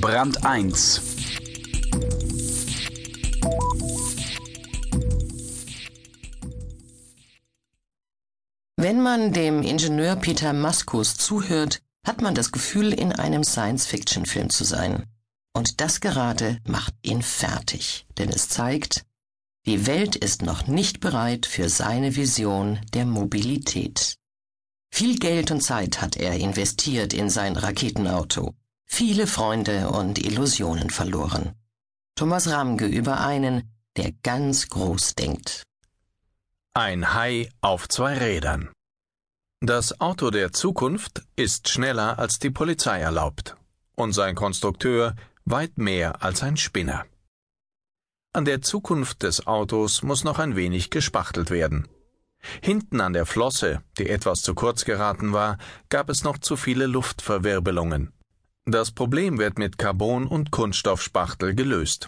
Brand 1 Wenn man dem Ingenieur Peter Maskus zuhört, hat man das Gefühl, in einem Science-Fiction-Film zu sein. Und das gerade macht ihn fertig, denn es zeigt, die Welt ist noch nicht bereit für seine Vision der Mobilität. Viel Geld und Zeit hat er investiert in sein Raketenauto, viele Freunde und Illusionen verloren. Thomas Ramge über einen, der ganz groß denkt. Ein Hai auf zwei Rädern. Das Auto der Zukunft ist schneller als die Polizei erlaubt und sein Konstrukteur weit mehr als ein Spinner. An der Zukunft des Autos muss noch ein wenig gespachtelt werden. Hinten an der Flosse, die etwas zu kurz geraten war, gab es noch zu viele Luftverwirbelungen. Das Problem wird mit Carbon- und Kunststoffspachtel gelöst.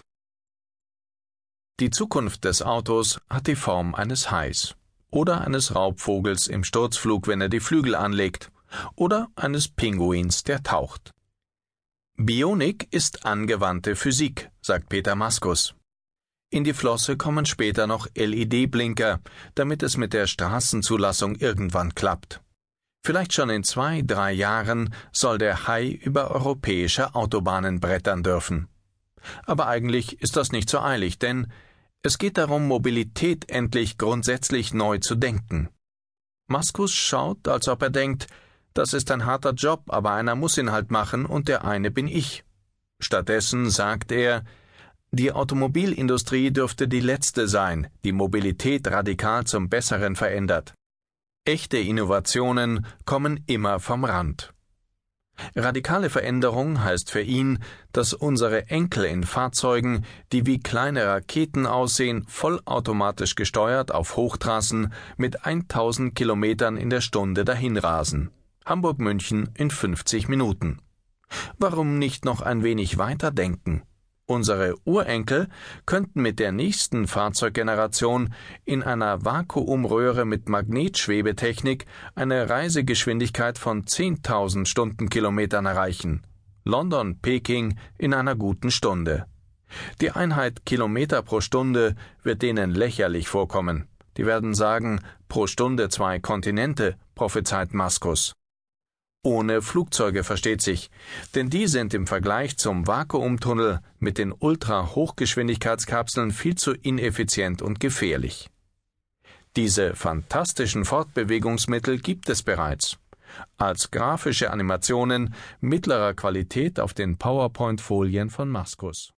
Die Zukunft des Autos hat die Form eines Hais oder eines Raubvogels im Sturzflug, wenn er die Flügel anlegt, oder eines Pinguins, der taucht. Bionik ist angewandte Physik, sagt Peter Maskus. In die Flosse kommen später noch LED-Blinker, damit es mit der Straßenzulassung irgendwann klappt. Vielleicht schon in zwei, drei Jahren soll der Hai über europäische Autobahnen brettern dürfen. Aber eigentlich ist das nicht so eilig, denn es geht darum, Mobilität endlich grundsätzlich neu zu denken. Maskus schaut, als ob er denkt, das ist ein harter Job, aber einer muss ihn halt machen und der eine bin ich. Stattdessen sagt er, die Automobilindustrie dürfte die letzte sein, die Mobilität radikal zum Besseren verändert. Echte Innovationen kommen immer vom Rand. Radikale Veränderung heißt für ihn, dass unsere Enkel in Fahrzeugen, die wie kleine Raketen aussehen, vollautomatisch gesteuert auf Hochtrassen mit 1000 Kilometern in der Stunde dahinrasen. Hamburg-München in 50 Minuten. Warum nicht noch ein wenig weiter denken? Unsere Urenkel könnten mit der nächsten Fahrzeuggeneration in einer Vakuumröhre mit Magnetschwebetechnik eine Reisegeschwindigkeit von 10.000 Stundenkilometern erreichen. London, Peking in einer guten Stunde. Die Einheit Kilometer pro Stunde wird denen lächerlich vorkommen. Die werden sagen, pro Stunde zwei Kontinente, prophezeit Maskus. Ohne Flugzeuge versteht sich, denn die sind im Vergleich zum Vakuumtunnel mit den Ultra-Hochgeschwindigkeitskapseln viel zu ineffizient und gefährlich. Diese fantastischen Fortbewegungsmittel gibt es bereits. Als grafische Animationen mittlerer Qualität auf den PowerPoint-Folien von Maskus.